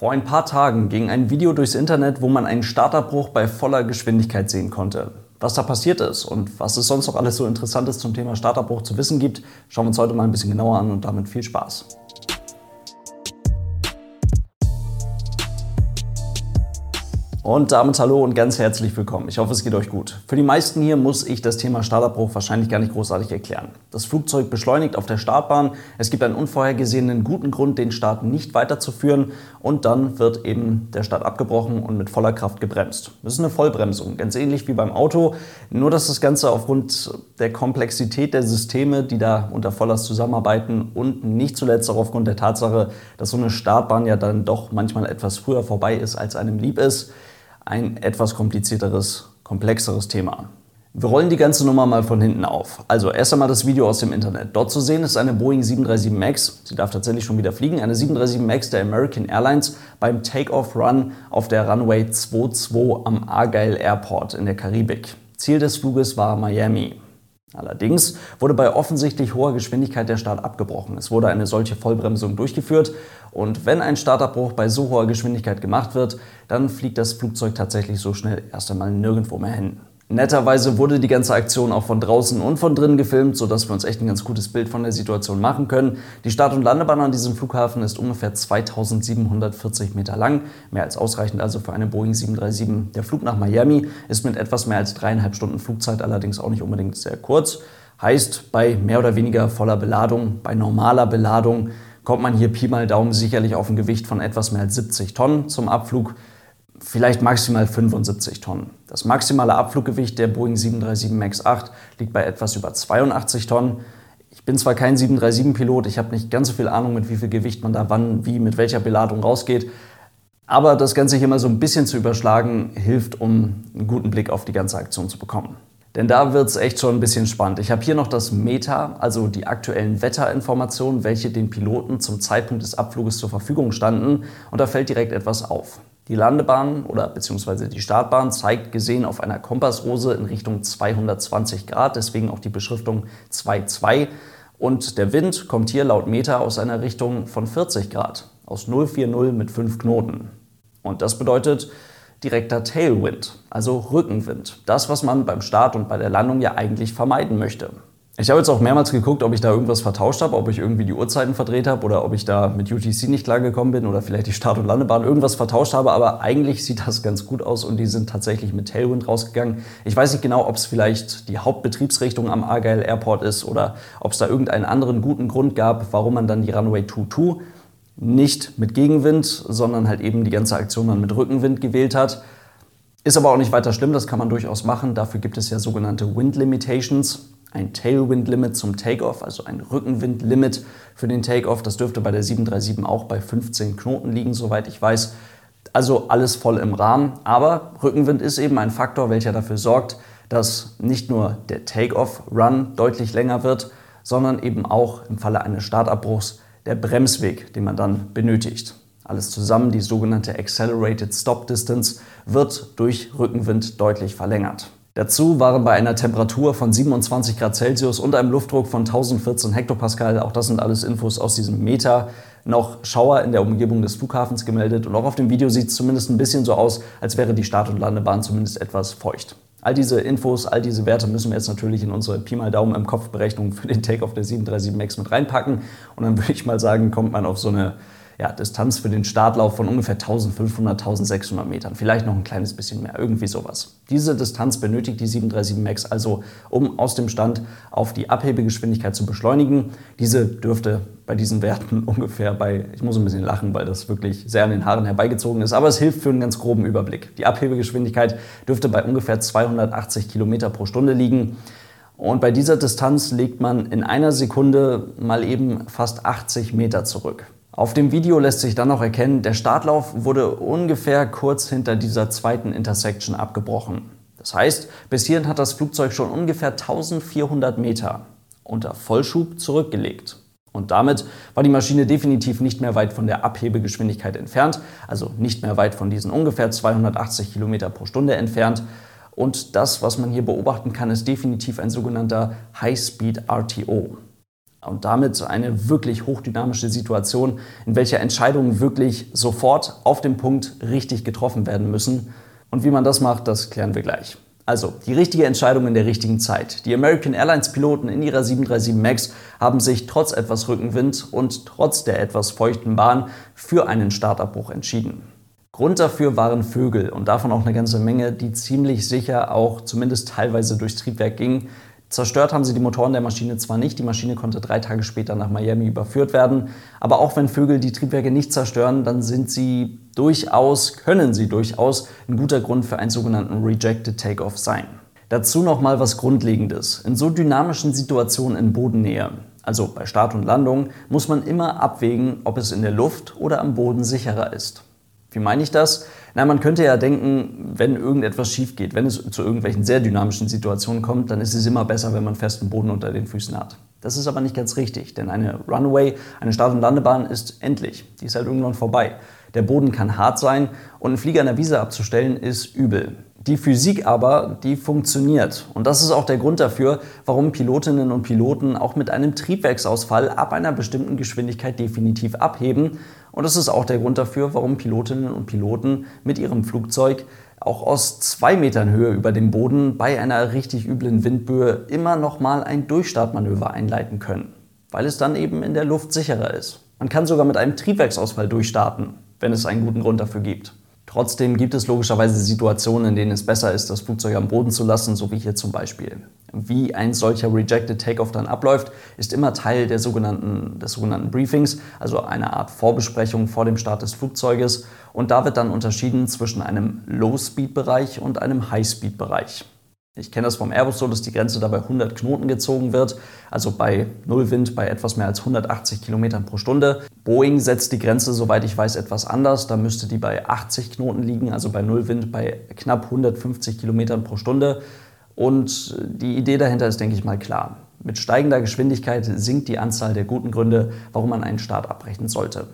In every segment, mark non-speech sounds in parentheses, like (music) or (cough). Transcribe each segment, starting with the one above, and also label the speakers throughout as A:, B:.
A: Vor ein paar Tagen ging ein Video durchs Internet, wo man einen Starterbruch bei voller Geschwindigkeit sehen konnte. Was da passiert ist und was es sonst noch alles so Interessantes zum Thema Starterbruch zu wissen gibt, schauen wir uns heute mal ein bisschen genauer an und damit viel Spaß. Und damit hallo und ganz herzlich willkommen. Ich hoffe, es geht euch gut. Für die meisten hier muss ich das Thema Startabbruch wahrscheinlich gar nicht großartig erklären. Das Flugzeug beschleunigt auf der Startbahn, es gibt einen unvorhergesehenen guten Grund, den Start nicht weiterzuführen und dann wird eben der Start abgebrochen und mit voller Kraft gebremst. Das ist eine Vollbremsung, ganz ähnlich wie beim Auto, nur dass das Ganze aufgrund der Komplexität der Systeme, die da unter Vollers zusammenarbeiten und nicht zuletzt auch aufgrund der Tatsache, dass so eine Startbahn ja dann doch manchmal etwas früher vorbei ist, als einem lieb ist, ein etwas komplizierteres, komplexeres Thema. Wir rollen die ganze Nummer mal von hinten auf. Also erst einmal das Video aus dem Internet. Dort zu sehen ist eine Boeing 737 MAX, sie darf tatsächlich schon wieder fliegen, eine 737 MAX der American Airlines beim Take-Off-Run auf der Runway 22 am Argyle Airport in der Karibik. Ziel des Fluges war Miami. Allerdings wurde bei offensichtlich hoher Geschwindigkeit der Start abgebrochen. Es wurde eine solche Vollbremsung durchgeführt und wenn ein Startabbruch bei so hoher Geschwindigkeit gemacht wird, dann fliegt das Flugzeug tatsächlich so schnell erst einmal nirgendwo mehr hin. Netterweise wurde die ganze Aktion auch von draußen und von drinnen gefilmt, sodass wir uns echt ein ganz gutes Bild von der Situation machen können. Die Start- und Landebahn an diesem Flughafen ist ungefähr 2740 Meter lang, mehr als ausreichend also für eine Boeing 737. Der Flug nach Miami ist mit etwas mehr als dreieinhalb Stunden Flugzeit allerdings auch nicht unbedingt sehr kurz. Heißt, bei mehr oder weniger voller Beladung, bei normaler Beladung, kommt man hier Pi mal Daumen sicherlich auf ein Gewicht von etwas mehr als 70 Tonnen zum Abflug vielleicht maximal 75 Tonnen. Das maximale Abfluggewicht der Boeing 737 MAX 8 liegt bei etwas über 82 Tonnen. Ich bin zwar kein 737-Pilot, ich habe nicht ganz so viel Ahnung, mit wie viel Gewicht man da wann, wie, mit welcher Beladung rausgeht. Aber das Ganze hier mal so ein bisschen zu überschlagen, hilft, um einen guten Blick auf die ganze Aktion zu bekommen. Denn da wird es echt schon ein bisschen spannend. Ich habe hier noch das Meta, also die aktuellen Wetterinformationen, welche den Piloten zum Zeitpunkt des Abfluges zur Verfügung standen. Und da fällt direkt etwas auf. Die Landebahn oder beziehungsweise die Startbahn zeigt gesehen auf einer Kompassrose in Richtung 220 Grad, deswegen auch die Beschriftung 2,2. Und der Wind kommt hier laut Meter aus einer Richtung von 40 Grad, aus 040 mit 5 Knoten. Und das bedeutet direkter Tailwind, also Rückenwind. Das, was man beim Start und bei der Landung ja eigentlich vermeiden möchte. Ich habe jetzt auch mehrmals geguckt, ob ich da irgendwas vertauscht habe, ob ich irgendwie die Uhrzeiten verdreht habe oder ob ich da mit UTC nicht klargekommen bin oder vielleicht die Start- und Landebahn irgendwas vertauscht habe, aber eigentlich sieht das ganz gut aus und die sind tatsächlich mit Tailwind rausgegangen. Ich weiß nicht genau, ob es vielleicht die Hauptbetriebsrichtung am Argyle Airport ist oder ob es da irgendeinen anderen guten Grund gab, warum man dann die Runway 22 nicht mit Gegenwind, sondern halt eben die ganze Aktion dann mit Rückenwind gewählt hat. Ist aber auch nicht weiter schlimm, das kann man durchaus machen. Dafür gibt es ja sogenannte Wind Limitations ein Tailwind-Limit zum Takeoff, also ein Rückenwind-Limit für den Takeoff. Das dürfte bei der 737 auch bei 15 Knoten liegen, soweit ich weiß. Also alles voll im Rahmen. Aber Rückenwind ist eben ein Faktor, welcher dafür sorgt, dass nicht nur der Takeoff-Run deutlich länger wird, sondern eben auch im Falle eines Startabbruchs der Bremsweg, den man dann benötigt. Alles zusammen, die sogenannte Accelerated Stop Distance, wird durch Rückenwind deutlich verlängert. Dazu waren bei einer Temperatur von 27 Grad Celsius und einem Luftdruck von 1014 Hektopascal, auch das sind alles Infos aus diesem Meter, noch Schauer in der Umgebung des Flughafens gemeldet. Und auch auf dem Video sieht es zumindest ein bisschen so aus, als wäre die Start- und Landebahn zumindest etwas feucht. All diese Infos, all diese Werte müssen wir jetzt natürlich in unsere Pi mal Daumen im Kopf Berechnung für den Takeoff der 737 MAX mit reinpacken. Und dann würde ich mal sagen, kommt man auf so eine ja, Distanz für den Startlauf von ungefähr 1500, 1600 Metern. Vielleicht noch ein kleines bisschen mehr, irgendwie sowas. Diese Distanz benötigt die 737 MAX also, um aus dem Stand auf die Abhebegeschwindigkeit zu beschleunigen. Diese dürfte bei diesen Werten (laughs) ungefähr bei, ich muss ein bisschen lachen, weil das wirklich sehr an den Haaren herbeigezogen ist, aber es hilft für einen ganz groben Überblick. Die Abhebegeschwindigkeit dürfte bei ungefähr 280 Kilometer pro Stunde liegen. Und bei dieser Distanz legt man in einer Sekunde mal eben fast 80 Meter zurück. Auf dem Video lässt sich dann noch erkennen, der Startlauf wurde ungefähr kurz hinter dieser zweiten Intersection abgebrochen. Das heißt, bis hierhin hat das Flugzeug schon ungefähr 1400 Meter unter Vollschub zurückgelegt. Und damit war die Maschine definitiv nicht mehr weit von der Abhebegeschwindigkeit entfernt, also nicht mehr weit von diesen ungefähr 280 Kilometer pro Stunde entfernt. Und das, was man hier beobachten kann, ist definitiv ein sogenannter High-Speed RTO. Und damit eine wirklich hochdynamische Situation, in welcher Entscheidungen wirklich sofort auf dem Punkt richtig getroffen werden müssen. Und wie man das macht, das klären wir gleich. Also, die richtige Entscheidung in der richtigen Zeit. Die American Airlines Piloten in ihrer 737 MAX haben sich trotz etwas Rückenwind und trotz der etwas feuchten Bahn für einen Startabbruch entschieden. Grund dafür waren Vögel und davon auch eine ganze Menge, die ziemlich sicher auch zumindest teilweise durchs Triebwerk gingen. Zerstört haben sie die Motoren der Maschine zwar nicht, die Maschine konnte drei Tage später nach Miami überführt werden, aber auch wenn Vögel die Triebwerke nicht zerstören, dann sind sie durchaus, können sie durchaus ein guter Grund für einen sogenannten Rejected Takeoff sein. Dazu noch mal was Grundlegendes. In so dynamischen Situationen in Bodennähe, also bei Start und Landung, muss man immer abwägen, ob es in der Luft oder am Boden sicherer ist. Wie meine ich das? Na, man könnte ja denken, wenn irgendetwas schief geht, wenn es zu irgendwelchen sehr dynamischen Situationen kommt, dann ist es immer besser, wenn man festen Boden unter den Füßen hat. Das ist aber nicht ganz richtig, denn eine Runway, eine Start- und Landebahn ist endlich. Die ist halt irgendwann vorbei. Der Boden kann hart sein und einen Flieger an der Wiese abzustellen ist übel. Die Physik aber, die funktioniert. Und das ist auch der Grund dafür, warum Pilotinnen und Piloten auch mit einem Triebwerksausfall ab einer bestimmten Geschwindigkeit definitiv abheben. Und das ist auch der Grund dafür, warum Pilotinnen und Piloten mit ihrem Flugzeug auch aus zwei Metern Höhe über dem Boden bei einer richtig üblen Windböe immer noch mal ein Durchstartmanöver einleiten können, weil es dann eben in der Luft sicherer ist. Man kann sogar mit einem Triebwerksausfall durchstarten, wenn es einen guten Grund dafür gibt. Trotzdem gibt es logischerweise Situationen, in denen es besser ist, das Flugzeug am Boden zu lassen, so wie hier zum Beispiel. Wie ein solcher Rejected Takeoff dann abläuft, ist immer Teil der sogenannten, des sogenannten Briefings, also eine Art Vorbesprechung vor dem Start des Flugzeuges. Und da wird dann unterschieden zwischen einem Low-Speed-Bereich und einem High-Speed-Bereich. Ich kenne das vom Airbus so, dass die Grenze dabei 100 Knoten gezogen wird, also bei Null Wind bei etwas mehr als 180 Kilometern pro Stunde. Boeing setzt die Grenze, soweit ich weiß, etwas anders. Da müsste die bei 80 Knoten liegen, also bei Null Wind bei knapp 150 Kilometern pro Stunde. Und die Idee dahinter ist, denke ich mal, klar. Mit steigender Geschwindigkeit sinkt die Anzahl der guten Gründe, warum man einen Start abbrechen sollte.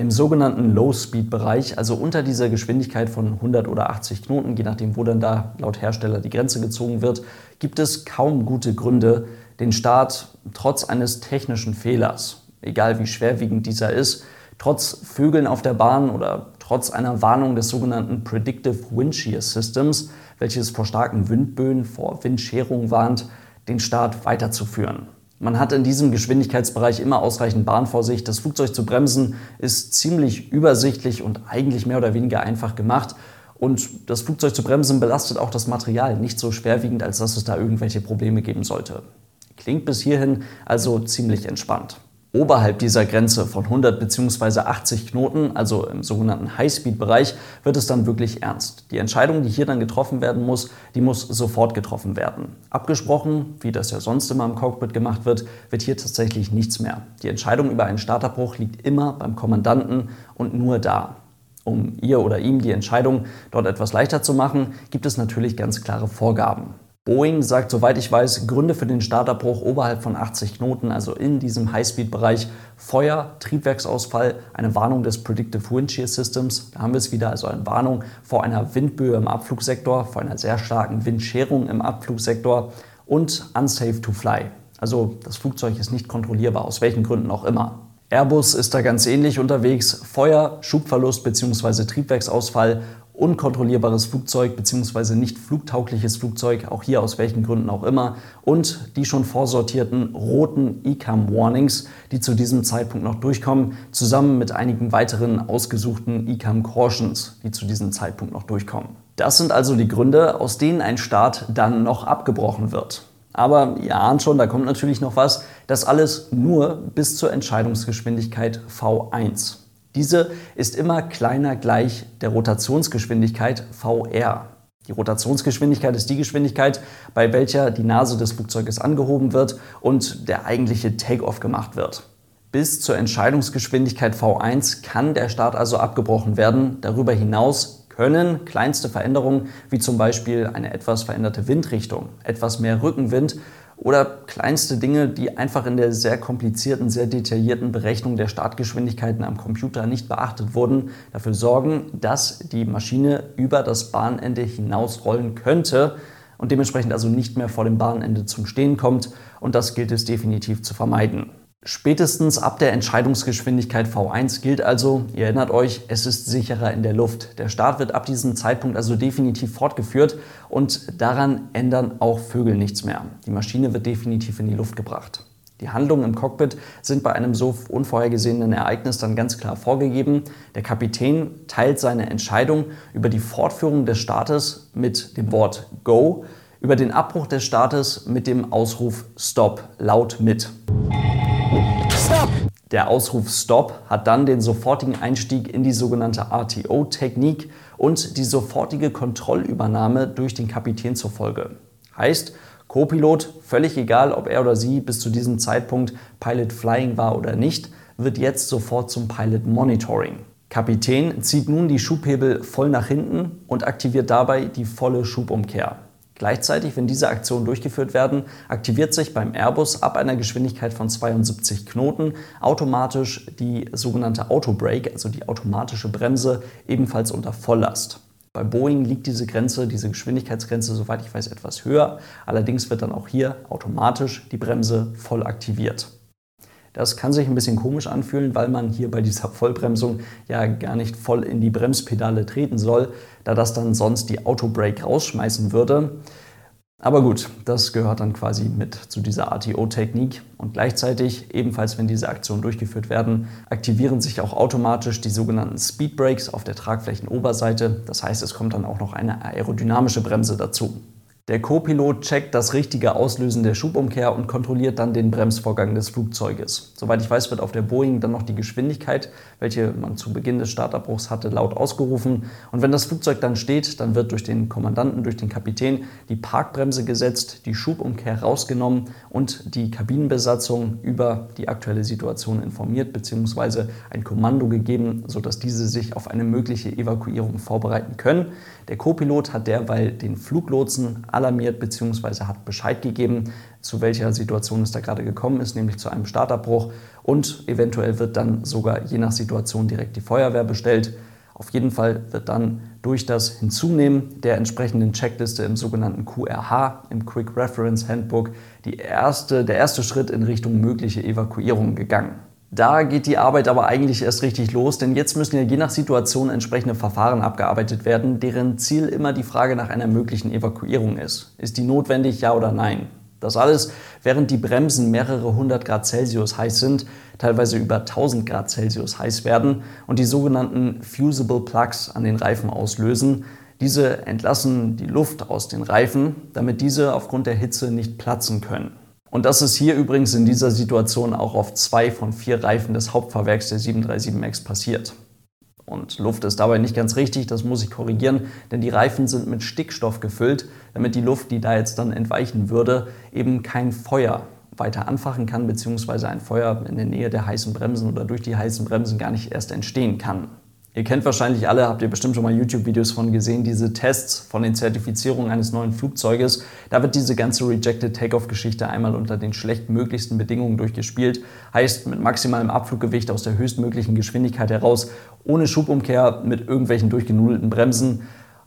A: Im sogenannten Low-Speed-Bereich, also unter dieser Geschwindigkeit von 100 oder 80 Knoten, je nachdem, wo dann da laut Hersteller die Grenze gezogen wird, gibt es kaum gute Gründe, den Start trotz eines technischen Fehlers, egal wie schwerwiegend dieser ist, trotz Vögeln auf der Bahn oder trotz einer Warnung des sogenannten Predictive Wind Shear Systems, welches vor starken Windböen, vor Windscherung warnt, den Start weiterzuführen. Man hat in diesem Geschwindigkeitsbereich immer ausreichend Bahn vor sich. Das Flugzeug zu bremsen ist ziemlich übersichtlich und eigentlich mehr oder weniger einfach gemacht. Und das Flugzeug zu bremsen belastet auch das Material nicht so schwerwiegend, als dass es da irgendwelche Probleme geben sollte. Klingt bis hierhin also ziemlich entspannt. Oberhalb dieser Grenze von 100 bzw. 80 Knoten, also im sogenannten Highspeed-Bereich, wird es dann wirklich ernst. Die Entscheidung, die hier dann getroffen werden muss, die muss sofort getroffen werden. Abgesprochen, wie das ja sonst immer im Cockpit gemacht wird, wird hier tatsächlich nichts mehr. Die Entscheidung über einen Startabbruch liegt immer beim Kommandanten und nur da. Um ihr oder ihm die Entscheidung dort etwas leichter zu machen, gibt es natürlich ganz klare Vorgaben. Boeing sagt, soweit ich weiß, Gründe für den Startabbruch oberhalb von 80 Knoten, also in diesem Highspeed-Bereich. Feuer, Triebwerksausfall, eine Warnung des Predictive Wind Shear Systems. Da haben wir es wieder, also eine Warnung vor einer Windböe im Abflugsektor, vor einer sehr starken Windscherung im Abflugsektor und unsafe to fly. Also das Flugzeug ist nicht kontrollierbar, aus welchen Gründen auch immer. Airbus ist da ganz ähnlich unterwegs. Feuer, Schubverlust bzw. Triebwerksausfall unkontrollierbares Flugzeug bzw. nicht flugtaugliches Flugzeug, auch hier aus welchen Gründen auch immer, und die schon vorsortierten roten ECAM Warnings, die zu diesem Zeitpunkt noch durchkommen, zusammen mit einigen weiteren ausgesuchten ECAM Cautions, die zu diesem Zeitpunkt noch durchkommen. Das sind also die Gründe, aus denen ein Start dann noch abgebrochen wird. Aber ihr ahnt schon, da kommt natürlich noch was. Das alles nur bis zur Entscheidungsgeschwindigkeit V1. Diese ist immer kleiner gleich der Rotationsgeschwindigkeit VR. Die Rotationsgeschwindigkeit ist die Geschwindigkeit, bei welcher die Nase des Flugzeuges angehoben wird und der eigentliche Takeoff gemacht wird. Bis zur Entscheidungsgeschwindigkeit V1 kann der Start also abgebrochen werden. Darüber hinaus können kleinste Veränderungen, wie zum Beispiel eine etwas veränderte Windrichtung, etwas mehr Rückenwind oder kleinste Dinge, die einfach in der sehr komplizierten, sehr detaillierten Berechnung der Startgeschwindigkeiten am Computer nicht beachtet wurden, dafür sorgen, dass die Maschine über das Bahnende hinausrollen könnte und dementsprechend also nicht mehr vor dem Bahnende zum Stehen kommt. Und das gilt es definitiv zu vermeiden. Spätestens ab der Entscheidungsgeschwindigkeit V1 gilt also, ihr erinnert euch, es ist sicherer in der Luft. Der Start wird ab diesem Zeitpunkt also definitiv fortgeführt und daran ändern auch Vögel nichts mehr. Die Maschine wird definitiv in die Luft gebracht. Die Handlungen im Cockpit sind bei einem so unvorhergesehenen Ereignis dann ganz klar vorgegeben. Der Kapitän teilt seine Entscheidung über die Fortführung des Startes mit dem Wort Go, über den Abbruch des Startes mit dem Ausruf Stop laut mit. Der Ausruf Stop hat dann den sofortigen Einstieg in die sogenannte RTO-Technik und die sofortige Kontrollübernahme durch den Kapitän zur Folge. Heißt, Co-Pilot, völlig egal, ob er oder sie bis zu diesem Zeitpunkt Pilot Flying war oder nicht, wird jetzt sofort zum Pilot Monitoring. Kapitän zieht nun die Schubhebel voll nach hinten und aktiviert dabei die volle Schubumkehr. Gleichzeitig, wenn diese Aktionen durchgeführt werden, aktiviert sich beim Airbus ab einer Geschwindigkeit von 72 Knoten automatisch die sogenannte Autobrake, also die automatische Bremse, ebenfalls unter Volllast. Bei Boeing liegt diese Grenze, diese Geschwindigkeitsgrenze, soweit ich weiß, etwas höher. Allerdings wird dann auch hier automatisch die Bremse voll aktiviert. Das kann sich ein bisschen komisch anfühlen, weil man hier bei dieser Vollbremsung ja gar nicht voll in die Bremspedale treten soll, da das dann sonst die Autobrake rausschmeißen würde. Aber gut, das gehört dann quasi mit zu dieser ATO-Technik. Und gleichzeitig, ebenfalls wenn diese Aktionen durchgeführt werden, aktivieren sich auch automatisch die sogenannten Speed Brakes auf der Tragflächenoberseite. Das heißt, es kommt dann auch noch eine aerodynamische Bremse dazu. Der Co-Pilot checkt das richtige Auslösen der Schubumkehr und kontrolliert dann den Bremsvorgang des Flugzeuges. Soweit ich weiß, wird auf der Boeing dann noch die Geschwindigkeit, welche man zu Beginn des Startabbruchs hatte, laut ausgerufen. Und wenn das Flugzeug dann steht, dann wird durch den Kommandanten, durch den Kapitän die Parkbremse gesetzt, die Schubumkehr rausgenommen und die Kabinenbesatzung über die aktuelle Situation informiert bzw. ein Kommando gegeben, sodass diese sich auf eine mögliche Evakuierung vorbereiten können. Der Co-Pilot hat derweil den Fluglotsen alarmiert bzw. hat Bescheid gegeben, zu welcher Situation es da gerade gekommen ist, nämlich zu einem Startabbruch. Und eventuell wird dann sogar je nach Situation direkt die Feuerwehr bestellt. Auf jeden Fall wird dann durch das Hinzunehmen der entsprechenden Checkliste im sogenannten QRH, im Quick Reference Handbook, erste, der erste Schritt in Richtung mögliche Evakuierung gegangen. Da geht die Arbeit aber eigentlich erst richtig los, denn jetzt müssen ja je nach Situation entsprechende Verfahren abgearbeitet werden, deren Ziel immer die Frage nach einer möglichen Evakuierung ist. Ist die notwendig, ja oder nein? Das alles, während die Bremsen mehrere hundert Grad Celsius heiß sind, teilweise über 1000 Grad Celsius heiß werden und die sogenannten Fusible Plugs an den Reifen auslösen. Diese entlassen die Luft aus den Reifen, damit diese aufgrund der Hitze nicht platzen können. Und das ist hier übrigens in dieser Situation auch auf zwei von vier Reifen des Hauptfahrwerks der 737 MAX passiert. Und Luft ist dabei nicht ganz richtig, das muss ich korrigieren, denn die Reifen sind mit Stickstoff gefüllt, damit die Luft, die da jetzt dann entweichen würde, eben kein Feuer weiter anfachen kann, beziehungsweise ein Feuer in der Nähe der heißen Bremsen oder durch die heißen Bremsen gar nicht erst entstehen kann. Ihr kennt wahrscheinlich alle, habt ihr bestimmt schon mal YouTube-Videos von gesehen, diese Tests von den Zertifizierungen eines neuen Flugzeuges. Da wird diese ganze Rejected Takeoff-Geschichte einmal unter den schlechtmöglichsten Bedingungen durchgespielt. Heißt mit maximalem Abfluggewicht aus der höchstmöglichen Geschwindigkeit heraus, ohne Schubumkehr, mit irgendwelchen durchgenudelten Bremsen.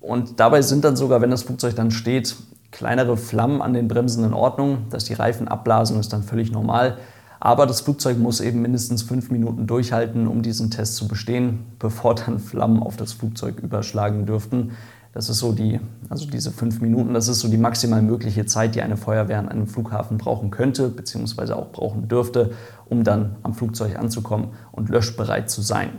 A: Und dabei sind dann sogar, wenn das Flugzeug dann steht, kleinere Flammen an den Bremsen in Ordnung. Dass die Reifen abblasen, ist dann völlig normal. Aber das Flugzeug muss eben mindestens fünf Minuten durchhalten, um diesen Test zu bestehen, bevor dann Flammen auf das Flugzeug überschlagen dürften. Das ist so die, also diese fünf Minuten, das ist so die maximal mögliche Zeit, die eine Feuerwehr an einem Flughafen brauchen könnte, beziehungsweise auch brauchen dürfte, um dann am Flugzeug anzukommen und löschbereit zu sein.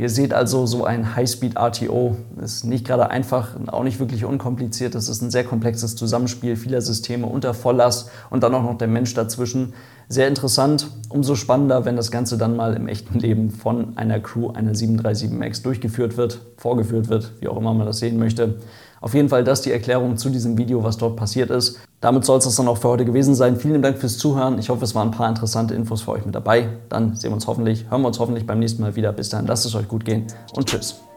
A: Ihr seht also, so ein High-Speed-RTO ist nicht gerade einfach, auch nicht wirklich unkompliziert. Das ist ein sehr komplexes Zusammenspiel vieler Systeme unter Volllast und dann auch noch der Mensch dazwischen. Sehr interessant, umso spannender, wenn das Ganze dann mal im echten Leben von einer Crew einer 737 MAX durchgeführt wird, vorgeführt wird, wie auch immer man das sehen möchte. Auf jeden Fall das die Erklärung zu diesem Video, was dort passiert ist. Damit soll es das dann auch für heute gewesen sein. Vielen Dank fürs Zuhören. Ich hoffe, es waren ein paar interessante Infos für euch mit dabei. Dann sehen wir uns hoffentlich, hören wir uns hoffentlich beim nächsten Mal wieder. Bis dahin, lasst es euch gut gehen und tschüss.